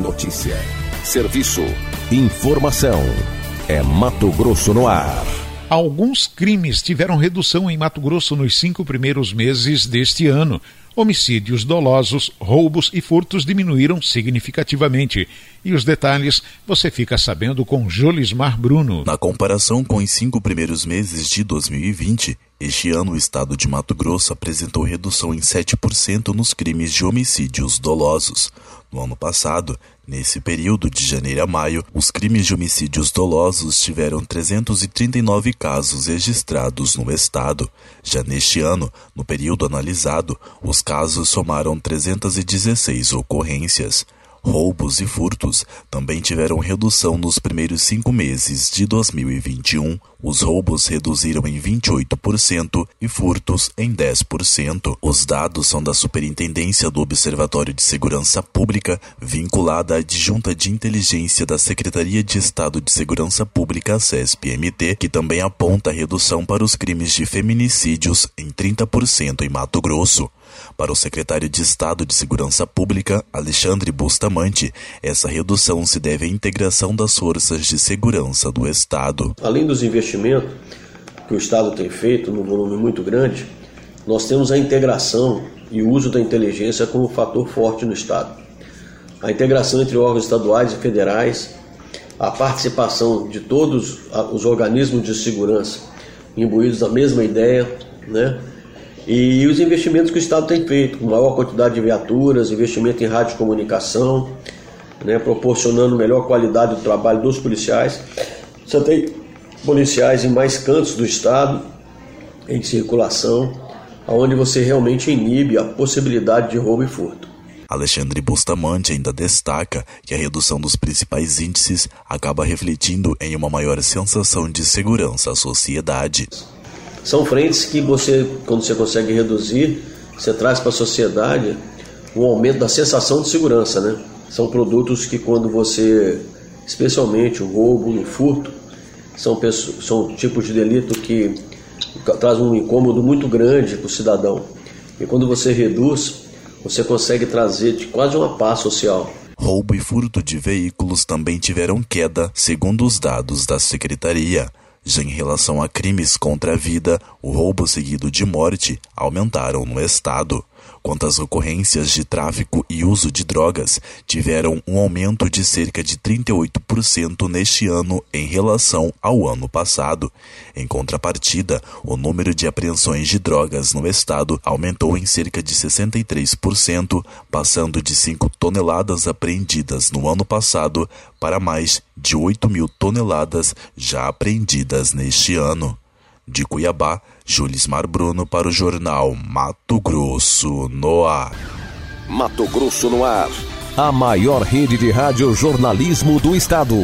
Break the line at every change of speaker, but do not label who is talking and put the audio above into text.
Notícia, serviço, informação. É Mato Grosso no ar.
Alguns crimes tiveram redução em Mato Grosso nos cinco primeiros meses deste ano. Homicídios dolosos, roubos e furtos diminuíram significativamente. E os detalhes você fica sabendo com Jolismar Bruno.
Na comparação com os cinco primeiros meses de 2020, este ano o estado de Mato Grosso apresentou redução em 7% nos crimes de homicídios dolosos. No ano passado, nesse período de janeiro a maio, os crimes de homicídios dolosos tiveram 339 casos registrados no estado. Já neste ano, no período analisado, os casos somaram 316 ocorrências. Roubos e furtos também tiveram redução nos primeiros cinco meses de 2021. Os roubos reduziram em 28% e furtos em 10%. Os dados são da Superintendência do Observatório de Segurança Pública, vinculada à adjunta de inteligência da Secretaria de Estado de Segurança Pública, CESP-MT, que também aponta redução para os crimes de feminicídios em 30% em Mato Grosso. Para o secretário de Estado de Segurança Pública, Alexandre Bustamante, essa redução se deve à integração das forças de segurança do Estado.
Além dos investimentos que o Estado tem feito num volume muito grande, nós temos a integração e o uso da inteligência como fator forte no Estado. A integração entre órgãos estaduais e federais, a participação de todos os organismos de segurança imbuídos da mesma ideia, né? E os investimentos que o Estado tem feito, com maior quantidade de viaturas, investimento em radiocomunicação, né, proporcionando melhor qualidade do trabalho dos policiais. Você tem policiais em mais cantos do Estado, em circulação, onde você realmente inibe a possibilidade de roubo e furto.
Alexandre Bustamante ainda destaca que a redução dos principais índices acaba refletindo em uma maior sensação de segurança à sociedade.
São frentes que você, quando você consegue reduzir, você traz para a sociedade um aumento da sensação de segurança, né? São produtos que quando você, especialmente o roubo, o furto, são, são tipos de delito que traz um incômodo muito grande para o cidadão. E quando você reduz, você consegue trazer quase uma paz social.
Roubo e furto de veículos também tiveram queda, segundo os dados da Secretaria. Já em relação a crimes contra a vida, o roubo seguido de morte aumentaram no estado. Quanto às ocorrências de tráfico e uso de drogas, tiveram um aumento de cerca de 38% neste ano em relação ao ano passado. Em contrapartida, o número de apreensões de drogas no estado aumentou em cerca de 63%, passando de 5 toneladas apreendidas no ano passado para mais de 8 mil toneladas já apreendidas neste ano. De Cuiabá, Julismar Bruno para o jornal Mato Grosso no ar.
Mato Grosso no ar. A maior rede de rádio jornalismo do estado.